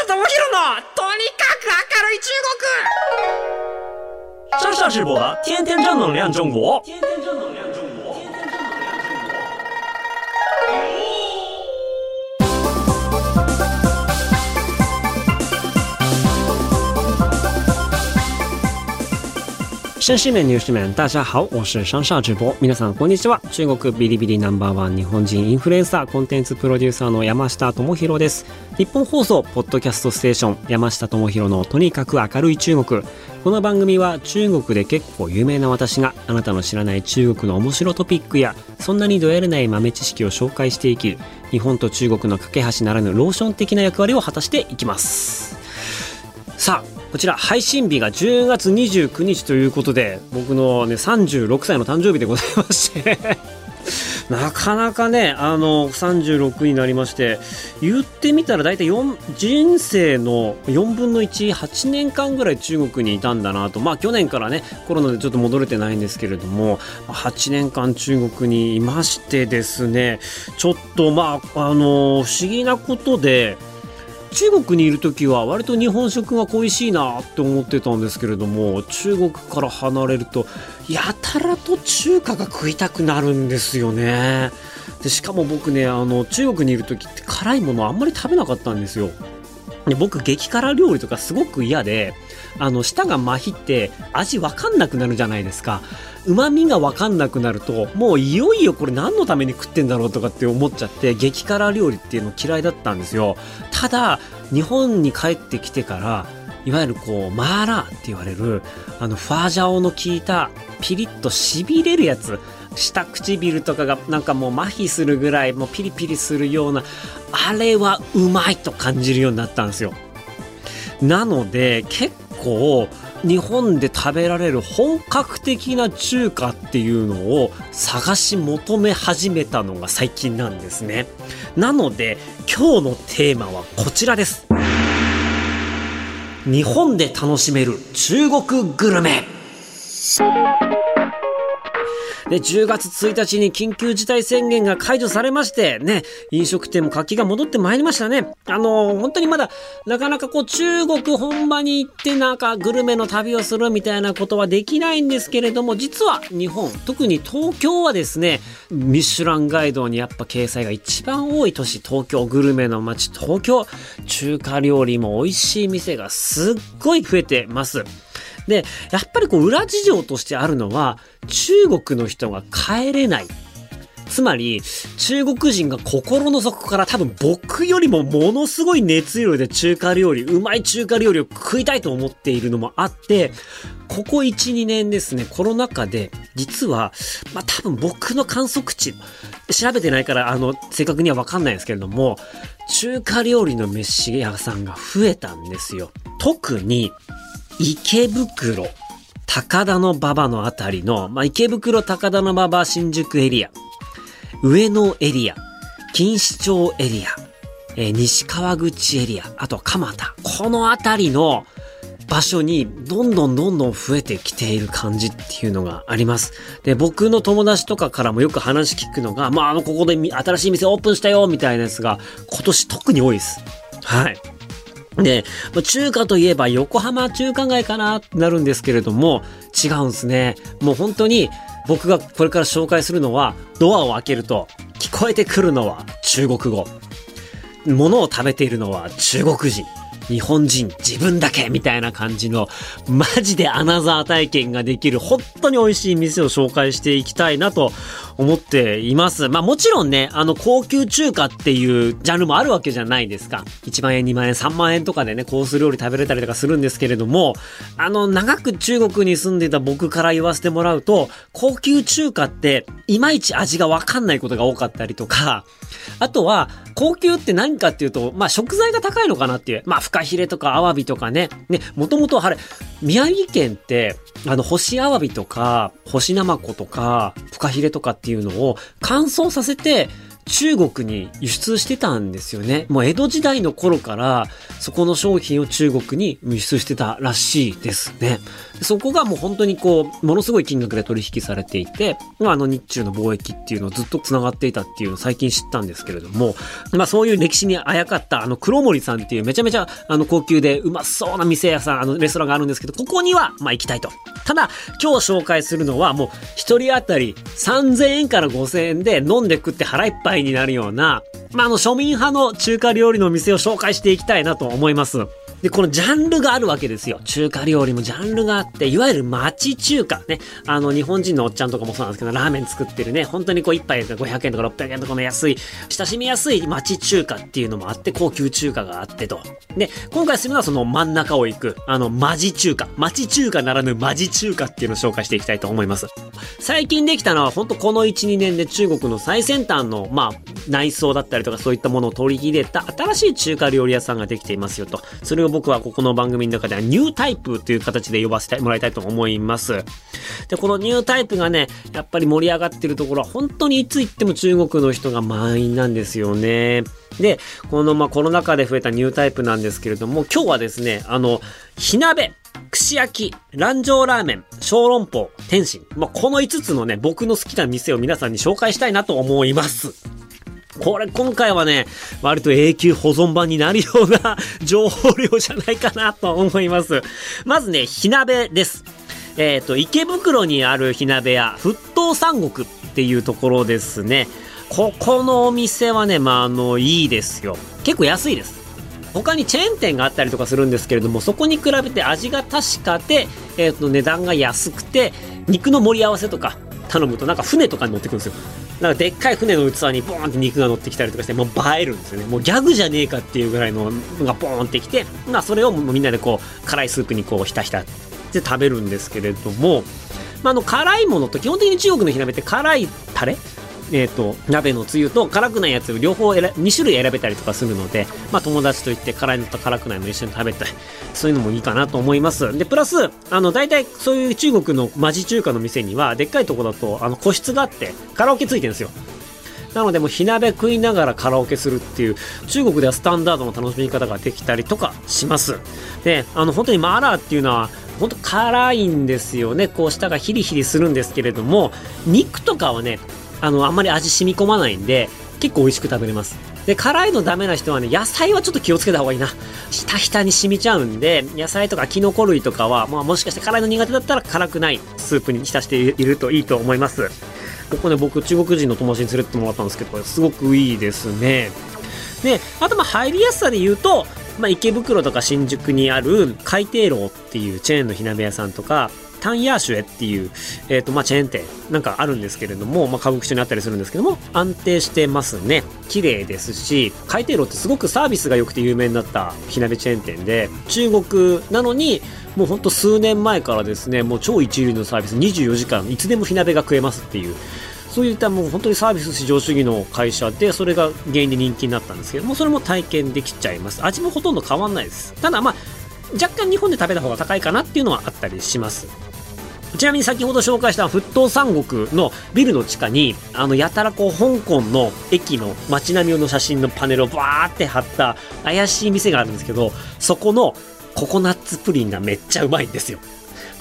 下智博のとにかく明るい中国上上直播的天天正能量中国。 绅士们、女士们，大家好，我是上上直播。皆さんこんにちは。中国ビリビリナンバーワン日本人インフルエンサーコンテンツプロデューサーの山下智博です。日本放送ポッドキャストステーション山下智博のとにかく明るい中国。この番組は中国で結構有名な私があなたの知らない中国の面白トピックやそんなにどやれない豆知識を紹介していき日本と中国の架け橋ならぬローション的な役割を果たしていきます。さあこちら配信日が10月29日ということで僕のね36歳の誕生日でございまして。なかなかねあの36になりまして言ってみたら大体4人生の4分の18年間ぐらい中国にいたんだなと。まあ去年からねコロナでちょっと戻れてないんですけれども8年間中国にいましてですねちょっとまああの不思議なことで中国にいる時は割と日本食が恋しいなって思ってたんですけれども中国から離れるとやたらと中華が食いたくなるんですよね。でしかも僕ねあの中国にいる時って辛いものあんまり食べなかったんですよ。で僕激辛料理とかすごく嫌であの舌が麻痺って味わかんなくなるじゃないですか。旨味がわかんなくなるともういよいよこれ何のために食ってんだろうとかって思っちゃって激辛料理っていうの嫌いだったんですよ。ただ日本に帰ってきてからいわゆるこうマーラーって言われるあのファージャオの効いたピリッとしびれるやつ下唇とかがなんかもう麻痺するぐらいもうピリピリするようなあれはうまいと感じるようになったんですよ。なので結構日本で食べられる本格的な中華っていうのを探し求め始めたのが最近なんですね。なので今日のテーマはこちらです。日本で楽しめる中国グルメ。で、10月1日に緊急事態宣言が解除されまして、ね、飲食店も活気が戻ってまいりましたね。あの本当にまだ、なかなかこう、中国本場に行ってなんかグルメの旅をするみたいなことはできないんですけれども、実は日本、特に東京はですね、ミシュランガイドにやっぱ掲載が一番多い都市、東京、グルメの街、東京、中華料理も美味しい店がすっごい増えてます。で、やっぱりこう裏事情としてあるのは、中国の人が帰れない。つまり、中国人が心の底から多分僕よりもものすごい熱量で中華料理、うまい中華料理を食いたいと思っているのもあって、ここ1、2年ですね、コロナ禍で、実は、まあ多分僕の観測値、調べてないから、あの、正確にはわかんないですけれども、中華料理の飯屋さんが増えたんですよ。特に、池袋、高田の馬場のあたりの、まあ、池袋、高田の馬場、新宿エリア、上野エリア、錦糸町エリア、えー西川口エリア、あと蒲田。このあたりの場所にどんどんどんどん増えてきている感じっていうのがあります。で、僕の友達とかからもよく話聞くのが、まあ、あの、ここで新しい店オープンしたよ、みたいなやつが、今年特に多いです。はい。で、中華といえば横浜中華街かなってなるんですけれども、違うんですね。もう本当に僕がこれから紹介するのは、ドアを開けると聞こえてくるのは中国語。物を食べているのは中国人。日本人自分だけみたいな感じのマジでアナザー体験ができる本当に美味しい店を紹介していきたいなと思っています。まあもちろんね、あの高級中華っていうジャンルもあるわけじゃないですか。1万円、2万円、3万円とかでね、コース料理食べれたりとかするんですけれども、あの長く中国に住んでた僕から言わせてもらうと、高級中華っていまいち味がわかんないことが多かったりとか、あとは、高級って何かっていうと、まあ食材が高いのかなっていう。まあフカヒレとかアワビとかね。ね、もともとあれ、宮城県って、あの、干しアワビとか、干しナマコとか、フカヒレとかっていうのを乾燥させて、中国に輸出してたんですよね。もう江戸時代の頃からそこの商品を中国に輸出してたらしいですね。そこがもう本当にこう、ものすごい金額で取引されていて、まあ、あの日中の貿易っていうのをずっと繋がっていたっていうのを最近知ったんですけれども、まあそういう歴史にあやかったあの黒森さんっていうめちゃめちゃあの高級でうまそうな店屋さん、あのレストランがあるんですけど、ここにはまあ行きたいと。ただ、今日紹介するのはもう一人当たり3000円から5000円で飲んで食って腹いっぱいになるような、まああの庶民派の中華料理の店を紹介していきたいなと思います。で、このジャンルがあるわけですよ。中華料理もジャンルがあって、いわゆる町中華ね。あの、日本人のおっちゃんとかもそうなんですけど、ラーメン作ってるね、本当にこう一杯500円とか600円とかの安い、親しみやすい町中華っていうのもあって、高級中華があってと。で、今回するのはその真ん中を行く、あの、マジ中華。町中華ならぬマジ中華っていうのを紹介していきたいと思います。最近できたのは、本当この1、2年で中国の最先端の、まあ、内装だったりとかそういったものを取り入れた新しい中華料理屋さんができていますよと。それを僕はここの番組の中ではニュータイプという形で呼ばせてもらいたいと思います。で、このニュータイプがね、やっぱり盛り上がってるところは本当にいつ行っても中国の人が満員なんですよね。で、このまあコロナ禍で増えたニュータイプなんですけれども、今日はですね、あの、火鍋、串焼き、蘭城ラーメン、小籠包、天津。まあ、この5つのね、僕の好きな店を皆さんに紹介したいなと思います。これ今回はね、割と永久保存版になるような 情報量じゃないかなと思います。まずね、火鍋です。えっ、ー、と、池袋にある火鍋屋、沸騰三国っていうところですね。ここのお店はね、まあ、あの、いいですよ。結構安いです。他にチェーン店があったりとかするんですけれども、そこに比べて味が確かで、えっ、ー、と、値段が安くて、肉の盛り合わせとか頼むと、なんか船とかに乗ってくるんですよ。なんかでっかい船の器にボーンって肉が乗ってきたりとかして、もう映えるんですよね。もうギャグじゃねえかっていうぐらいのがボーンってきて、まあそれをもうみんなでこう、辛いスープにこう、ひたひたって食べるんですけれども、まあ、あの、辛いものと基本的に中国の火鍋って辛いタレえ、ー、と、鍋のつゆと辛くないやつを両方2種類選べたりとかするので、まあ友達といって辛いのと辛くないの一緒に食べたい。そういうのもいいかなと思います。で、プラス、あの、大体そういう中国のマジ中華の店には、でっかいとこだと、あの、個室があって、カラオケついてるんですよ。なのでもう火鍋食いながらカラオケするっていう中国ではスタンダードの楽しみ方ができたりとかします。で、あの本当にマーラーっていうのは本当辛いんですよね。こう舌がヒリヒリするんですけれども、肉とかはね、あの、あんまり味染み込まないんで、結構美味しく食べれます。で、辛いのダメな人はね、野菜はちょっと気をつけた方がいいな。ひたひたに染みちゃうんで、野菜とかキノコ類とかは、まあもしかして辛いの苦手だったら辛くないスープに浸しているといいと思います。ここね、僕中国人の友達に連れてってもらったんですけど、これすごくいいですね。で、あとまあ入りやすさで言うと、まあ池袋とか新宿にある海底楼っていうチェーンの火鍋屋さんとか、タンヤーシュエっていう、えっ、ー、と、まあ、チェーン店なんかあるんですけれども、まあ、歌舞伎町にあったりするんですけども、安定してますね。綺麗ですし、海底炉ってすごくサービスが良くて有名になった火鍋チェーン店で、中国なのに、もうほんと数年前からですね、もう超一流のサービス24時間いつでも火鍋が食えますっていう、そういったもう本当にサービス至上主義の会社で、それが原因で人気になったんですけども、それも体験できちゃいます。味もほとんど変わんないです。ただまあ、若干日本で食べた方が高いかなっていうのはあったりします。ちなみに先ほど紹介した沸騰三国のビルの地下に、あの、やたらこう、香港の駅の街並みの写真のパネルをバーって貼った怪しい店があるんですけど、そこのココナッツプリンがめっちゃうまいんですよ。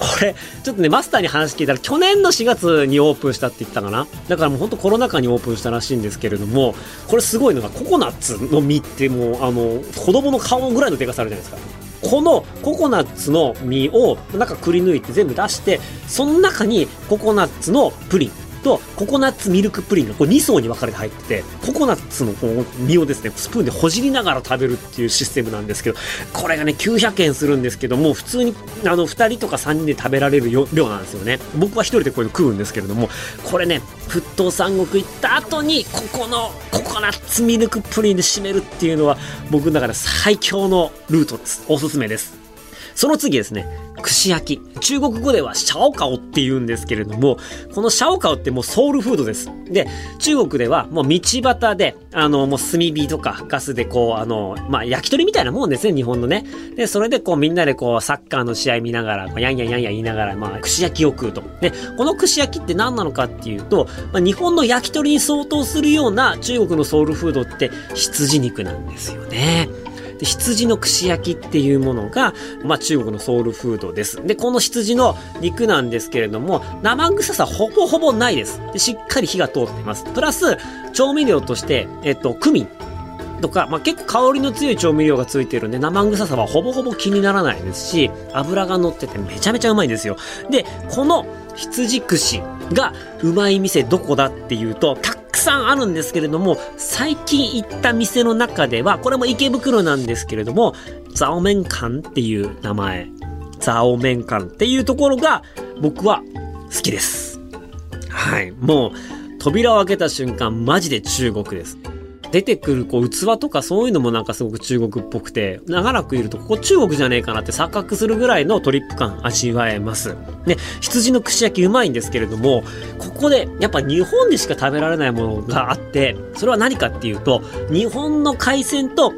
これ、ちょっとね、マスターに話聞いたら、去年の4月にオープンしたって言ったかなだからもうほんとコロナ禍にオープンしたらしいんですけれども、これすごいのが、ココナッツの実ってもう、あの、子供の顔ぐらいのでかさあるじゃないですか。このココナッツの実を中くり抜いて全部出してその中にココナッツのプリン。とココナッツミルクプリンがこう2層に分かれて入っててココナッツのこの実をですねスプーンでほじりながら食べるっていうシステムなんですけどこれがね900円するんですけども普通にあの2人とか3人で食べられる量なんですよね。僕は1人でこういうの食うんですけれどもこれね沸騰三国行った後にここのココナッツミルクプリンで締めるっていうのは僕の中で最強のルートです。おすすめです。その次ですね。串焼き。中国語ではシャオカオって言うんですけれども、このシャオカオってもうソウルフードです。で、中国ではもう道端で、あの、もう炭火とかガスでこう、あの、まあ、焼き鳥みたいなもんですね、日本のね。で、それでこうみんなでこう、サッカーの試合見ながら、まあ、やんやんやんやん言いながら、まあ、串焼きを食うと。で、この串焼きって何なのかっていうと、まあ、日本の焼き鳥に相当するような中国のソウルフードって羊肉なんですよね。で羊の串焼きっていうものが、まあ中国のソウルフードです。で、この羊の肉なんですけれども、生臭さほぼほぼないです。でしっかり火が通っています。プラス、調味料として、えっと、クミン。とか、まあ、結構香りの強い調味料がついてるんで、生臭さはほぼほぼ気にならないですし、油が乗っててめちゃめちゃうまいんですよ。で、この羊串がうまい店どこだっていうと、たくさんあるんですけれども、最近行った店の中では、これも池袋なんですけれども、ザオメンカンっていう名前、ザオメンカンっていうところが僕は好きです。はい。もう、扉を開けた瞬間、マジで中国です。出てくるこう器とかそういうのもなんかすごく中国っぽくて、長らくいるとここ中国じゃねえかなって錯覚するぐらいのトリップ感味わえます。ね、羊の串焼きうまいんですけれども、ここでやっぱ日本でしか食べられないものがあって、それは何かっていうと、日本の海鮮と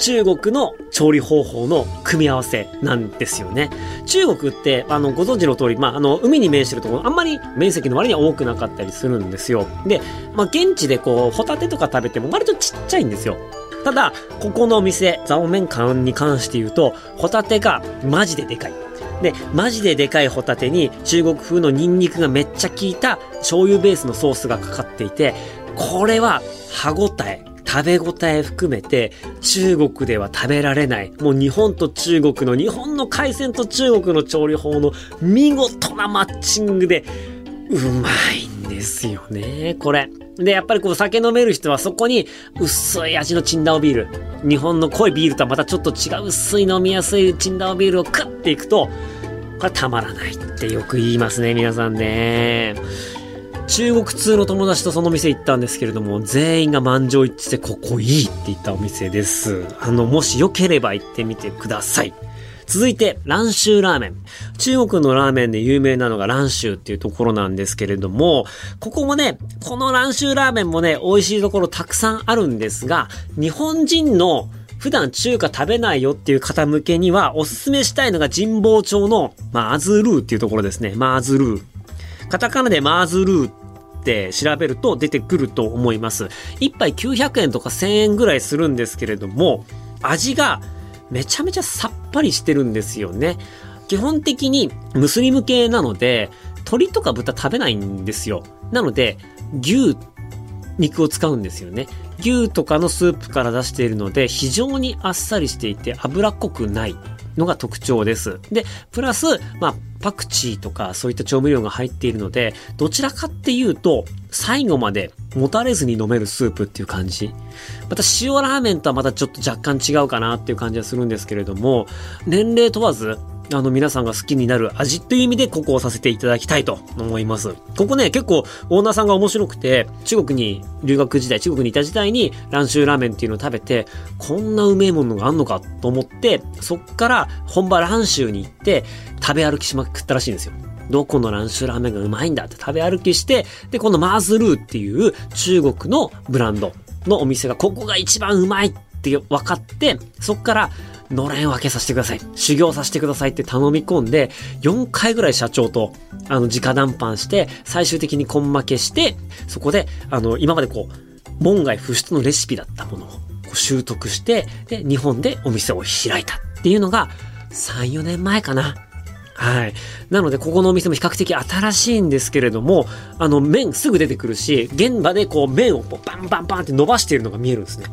中国の調理方法の組み合わせなんですよね。中国って、あの、ご存知の通り、まあ、あの、海に面してるところ、あんまり面積の割には多くなかったりするんですよ。で、まあ、現地でこう、ホタテとか食べても割とちっちゃいんですよ。ただ、ここのお店、ザオメンカンに関して言うと、ホタテがマジででかい。で、マジででかいホタテに中国風のニンニクがめっちゃ効いた醤油ベースのソースがかかっていて、これは歯ごたえ、食べ応え含めて中国では食べられない。もう日本と中国の、日本の海鮮と中国の調理法の見事なマッチングで、うまいんですよね、これ。で、やっぱりこう酒飲める人はそこに薄い味のチンダオビール。日本の濃いビールとはまたちょっと違う薄い飲みやすいチンダオビールをクッていくと、これたまらないってよく言いますね、皆さんね。中国通の友達とその店行ったんですけれども、全員が満場一致でここいいって言ったお店です。あの、もしよければ行ってみてください。続いて、蘭州ラーメン。中国のラーメンで有名なのが蘭州っていうところなんですけれども、ここもね、この蘭州ラーメンもね、美味しいところたくさんあるんですが、日本人の普段中華食べないよっていう方向けにはおすすめしたいのが神保町のマーズルーっていうところですね。マーズルー。カタカナでマーズルーって調べると出てくると思います。1杯900円とか1000円ぐらいするんですけれども、味がめちゃめちゃさっぱりしてるんですよね。基本的にムスリム系なので、鶏とか豚食べないんですよ。なので、牛、肉を使うんですよね。牛とかのスープから出しているので、非常にあっさりしていて脂っこくないのが特徴です。で、プラス、まあ、パクチーとかそういった調味料が入っているので、どちらかっていうと、最後まで持たれずに飲めるスープっていう感じ。また塩ラーメンとはまたちょっと若干違うかなっていう感じはするんですけれども、年齢問わず、あの皆さんが好きになる味っていう意味でここをさせていただきたいと思います。ここね、結構オーナーさんが面白くて、中国に留学時代、中国にいた時代に蘭州ラーメンっていうのを食べて、こんなうめえものがあんのかと思って、そっから本場蘭州に行って食べ歩きしまくったらしいんですよ。どこの蘭州ラーメンがうまいんだって食べ歩きして、で、このマーズルーっていう中国のブランドのお店がここが一番うまいって分かって、そっからのれん分けさせてください。修行させてくださいって頼み込んで、4回ぐらい社長と、あの、直談判して、最終的に根負けして、そこで、あの、今までこう、門外不出のレシピだったものを習得して、で、日本でお店を開いたっていうのが、3、4年前かな。はい。なので、ここのお店も比較的新しいんですけれども、あの、麺すぐ出てくるし、現場でこう、麺をバンバンバンって伸ばしているのが見えるんですね。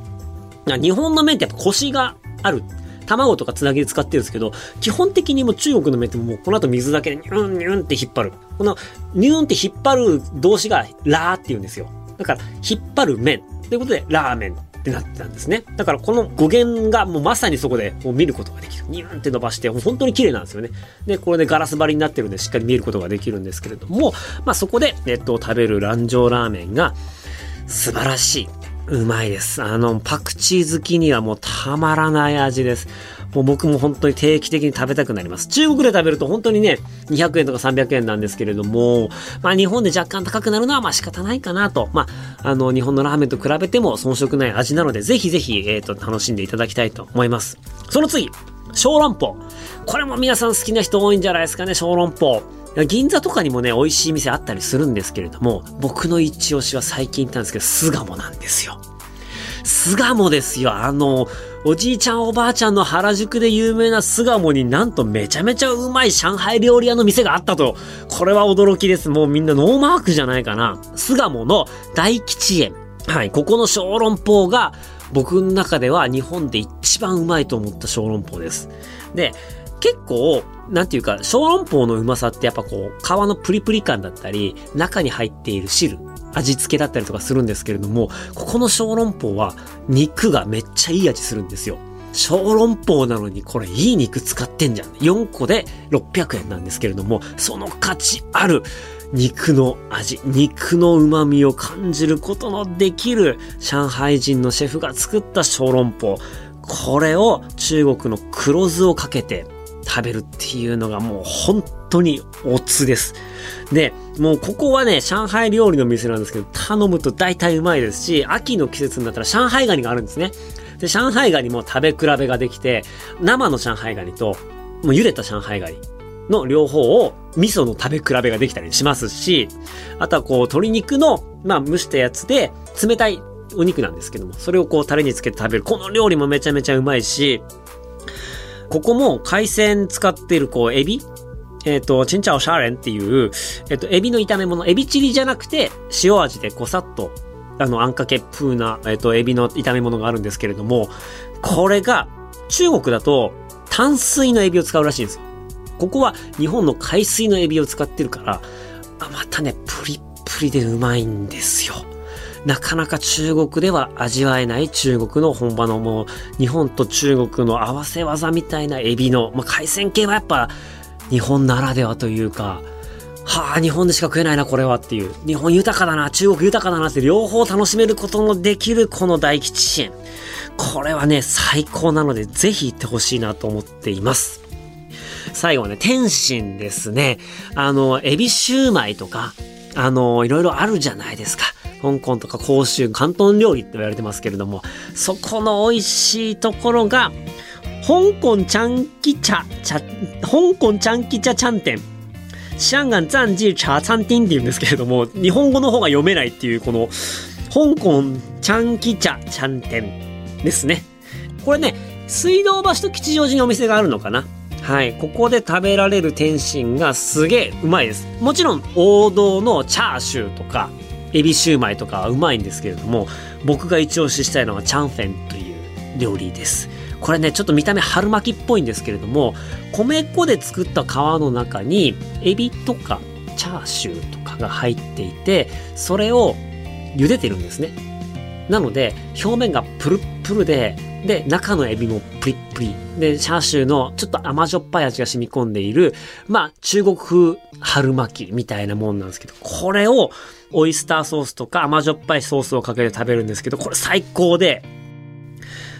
日本の麺ってやっぱコシがある。卵とかつなぎで使ってるんですけど、基本的にも中国の麺ってもうこの後水だけでニュンニュンって引っ張る。このニュンって引っ張る動詞がラーって言うんですよ。だから、引っ張る麺。ということで、ラーメンってなってたんですね。だからこの語源がもうまさにそこでもう見ることができる。ニュンって伸ばして、もう本当に綺麗なんですよね。で、これでガラス張りになってるんでしっかり見ることができるんですけれども、まあそこで、えっと、食べる蘭城ラーメンが素晴らしい。うまいです。あの、パクチー好きにはもうたまらない味です。もう僕も本当に定期的に食べたくなります。中国で食べると本当にね、200円とか300円なんですけれども、まあ日本で若干高くなるのはまあ仕方ないかなと。まあ、あの、日本のラーメンと比べても遜色ない味なので、ぜひぜひ、えっ、と、楽しんでいただきたいと思います。その次、小籠包。これも皆さん好きな人多いんじゃないですかね、小籠包。銀座とかにもね、美味しい店あったりするんですけれども、僕の一押しは最近行ったんですけど、巣鴨なんですよ。巣鴨ですよ。あの、おじいちゃんおばあちゃんの原宿で有名な巣鴨になんとめちゃめちゃうまい上海料理屋の店があったと。これは驚きです。もうみんなノーマークじゃないかな。巣鴨の大吉園。はい、ここの小籠包が僕の中では日本で一番うまいと思った小籠包です。で、結構、なんていうか、小籠包のうまさってやっぱこう、皮のプリプリ感だったり、中に入っている汁、味付けだったりとかするんですけれども、ここの小籠包は肉がめっちゃいい味するんですよ。小籠包なのにこれいい肉使ってんじゃん。4個で600円なんですけれども、その価値ある肉の味、肉の旨味を感じることのできる上海人のシェフが作った小籠包。これを中国の黒酢をかけて食べるっていうのがもう本当におつです。で、もうここはね、上海料理の店なんですけど、頼むと大体うまいですし、秋の季節になったら上海ガニがあるんですね。で、上海ガニも食べ比べができて、生の上海ガニと、もう茹でた上海ガニの両方を味噌の食べ比べができたりしますし、あとはこう鶏肉の、まあ蒸したやつで冷たいお肉なんですけども、それをこうタレにつけて食べる。この料理もめちゃめちゃうまいし、ここも海鮮使ってるこうエビ？えっ、と、チンチャオシャーレンっていう、えっ、と、エビの炒め物、エビチリじゃなくて、塩味でこさっと、あの、あんかけ風な、えっ、と、エビの炒め物があるんですけれども、これが、中国だと、淡水のエビを使うらしいんですよ。ここは日本の海水のエビを使ってるから、あまたね、プリップリでうまいんですよ。なかなか中国では味わえない中国の本場のもう、日本と中国の合わせ技みたいなエビの、まあ、海鮮系はやっぱ、日本ならではというか、はあ、日本でしか食えないな、これはっていう。日本豊かだな、中国豊かだなって両方楽しめることのできるこの大吉支援。これはね、最高なので、ぜひ行ってほしいなと思っています。最後はね、天津ですね。あの、エビシューマイとか、あの、いろいろあるじゃないですか。香港とか広州、広東料理って言われてますけれども、そこの美味しいところが、香港チャンキ茶、茶、香港チャンキ茶チャン店。香港ザンジー茶餐厅って言うんですけれども、日本語の方が読めないっていう、この、香港チャンキ茶チャン店ですね。これね、水道橋と吉祥寺にお店があるのかなはい。ここで食べられる天津がすげえうまいです。もちろん王道のチャーシューとか、エビシューマイとかはうまいんですけれども、僕が一押ししたいのはチャンフェンという料理です。これね、ちょっと見た目春巻きっぽいんですけれども、米粉で作った皮の中に、エビとかチャーシューとかが入っていて、それを茹でてるんですね。なので、表面がプルップルで、で、中のエビもプリップリ。で、チャーシューのちょっと甘じょっぱい味が染み込んでいる、まあ、中国風春巻きみたいなもんなんですけど、これをオイスターソースとか甘じょっぱいソースをかけて食べるんですけど、これ最高で、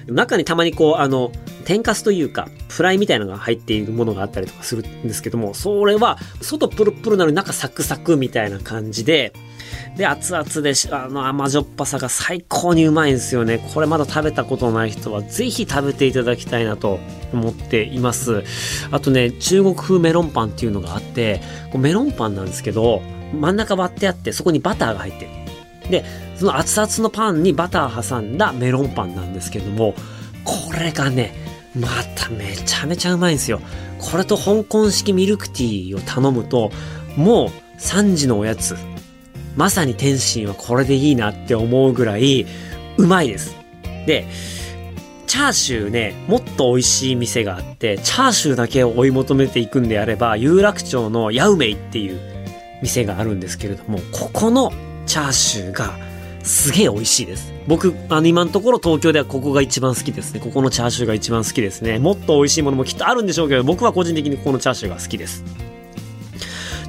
中にたまにこう、あの、天かすというか、フライみたいなのが入っているものがあったりとかするんですけども、それは、外プルプルなのに中サクサクみたいな感じで、で、熱々で、あの甘じょっぱさが最高にうまいんですよね。これまだ食べたことない人は、ぜひ食べていただきたいなと思っています。あとね、中国風メロンパンっていうのがあって、こうメロンパンなんですけど、真ん中割ってあって、そこにバターが入ってる。で、その熱々のパンにバター挟んだメロンパンなんですけども、これがね、まためちゃめちゃうまいんですよ。これと香港式ミルクティーを頼むと、もう3時のおやつ。まさに天津はこれでいいなって思うぐらい、うまいです。で、チャーシューね、もっと美味しい店があって、チャーシューだけを追い求めていくんであれば、有楽町のヤウメイっていう店があるんですけれども、ここのチャーシューがすげえ美味しいです。僕、あの今のところ東京ではここが一番好きですね。ここのチャーシューが一番好きですね。もっと美味しいものもきっとあるんでしょうけど、僕は個人的にここのチャーシューが好きです。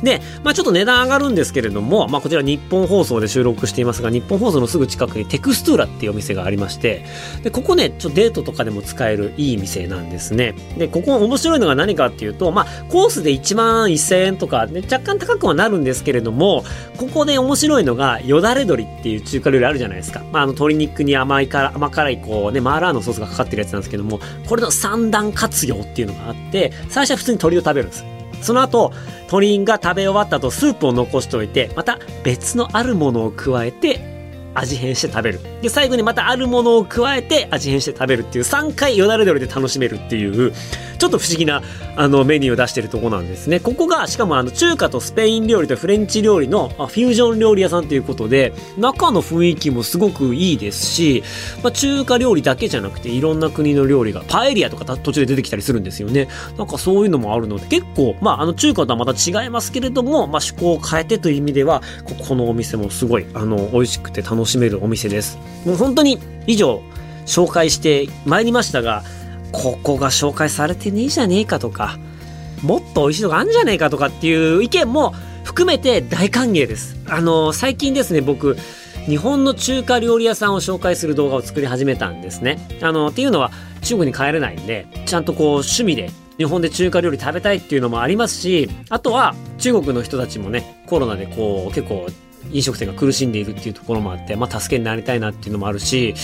で、まあちょっと値段上がるんですけれども、まあこちら日本放送で収録していますが、日本放送のすぐ近くにテクストゥーラっていうお店がありまして、で、ここね、ちょっとデートとかでも使えるいい店なんですね。で、ここ面白いのが何かっていうと、まあコースで1万1000円とか、ね、若干高くはなるんですけれども、ここで面白いのが、よだれ鶏っていう中華料理あるじゃないですか。まああの鶏肉に甘いから、甘辛いこうね、マーラーのソースがかかってるやつなんですけども、これの三段活用っていうのがあって、最初は普通に鶏を食べるんです。その後、鶏が食べ終わった後、スープを残しておいて、また別のあるものを加えて、味変して食べる。で、最後にまたあるものを加えて味変して食べるっていう3回よだれ鶏で楽しめるっていう、ちょっと不思議なあのメニューを出してるとこなんですね。ここが、しかもあの中華とスペイン料理とフレンチ料理のフュージョン料理屋さんということで、中の雰囲気もすごくいいですし、まあ、中華料理だけじゃなくていろんな国の料理が、パエリアとか途中で出てきたりするんですよね。なんかそういうのもあるので、結構、まああの中華とはまた違いますけれども、まあ趣向を変えてという意味では、ここのお店もすごい、あの、美味しくて楽しめるお店です。もう本当に以上紹介してまいりましたが、ここが紹介されてねえじゃねえかとか、もっと美味しいのがあるんじゃねえかとかっていう意見も含めて大歓迎です。あの、最近ですね、僕、日本の中華料理屋さんを紹介する動画を作り始めたんですね。あの、っていうのは中国に帰れないんで、ちゃんとこう趣味で日本で中華料理食べたいっていうのもありますし、あとは中国の人たちもね、コロナでこう結構飲食店が苦しんでいるっていうところもあって、まあ助けになりたいなっていうのもあるし、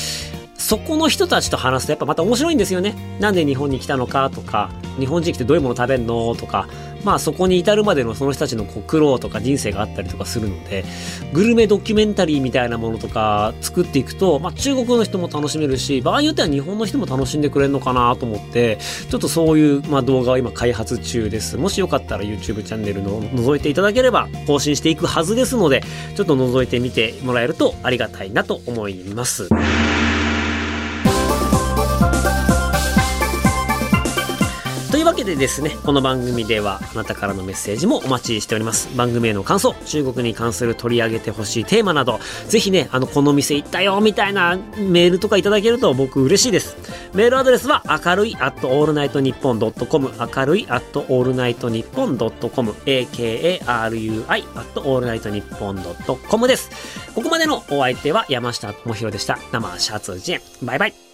そこの人たちと話すとやっぱまた面白いんですよね。なんで日本に来たのかとか、日本人来てどういうもの食べんのとか、まあそこに至るまでのその人たちのこう苦労とか人生があったりとかするので、グルメドキュメンタリーみたいなものとか作っていくと、まあ中国の人も楽しめるし、場合によっては日本の人も楽しんでくれるのかなと思って、ちょっとそういう、まあ、動画を今開発中です。もしよかったら YouTube チャンネルの覗いていただければ更新していくはずですので、ちょっと覗いてみてもらえるとありがたいなと思います。でですね、この番組ではあなたからのメッセージもお待ちしております。番組への感想、中国に関する取り上げてほしいテーマなど、ぜひね、あの、この店行ったよみたいなメールとかいただけると僕嬉しいです。メールアドレスは明るい at allnightnippon.com 明るい at allnightnippon.com akarui at allnightnippon.com です。ここまでのお相手は山下智博でした。生シャツジェン。バイバイ。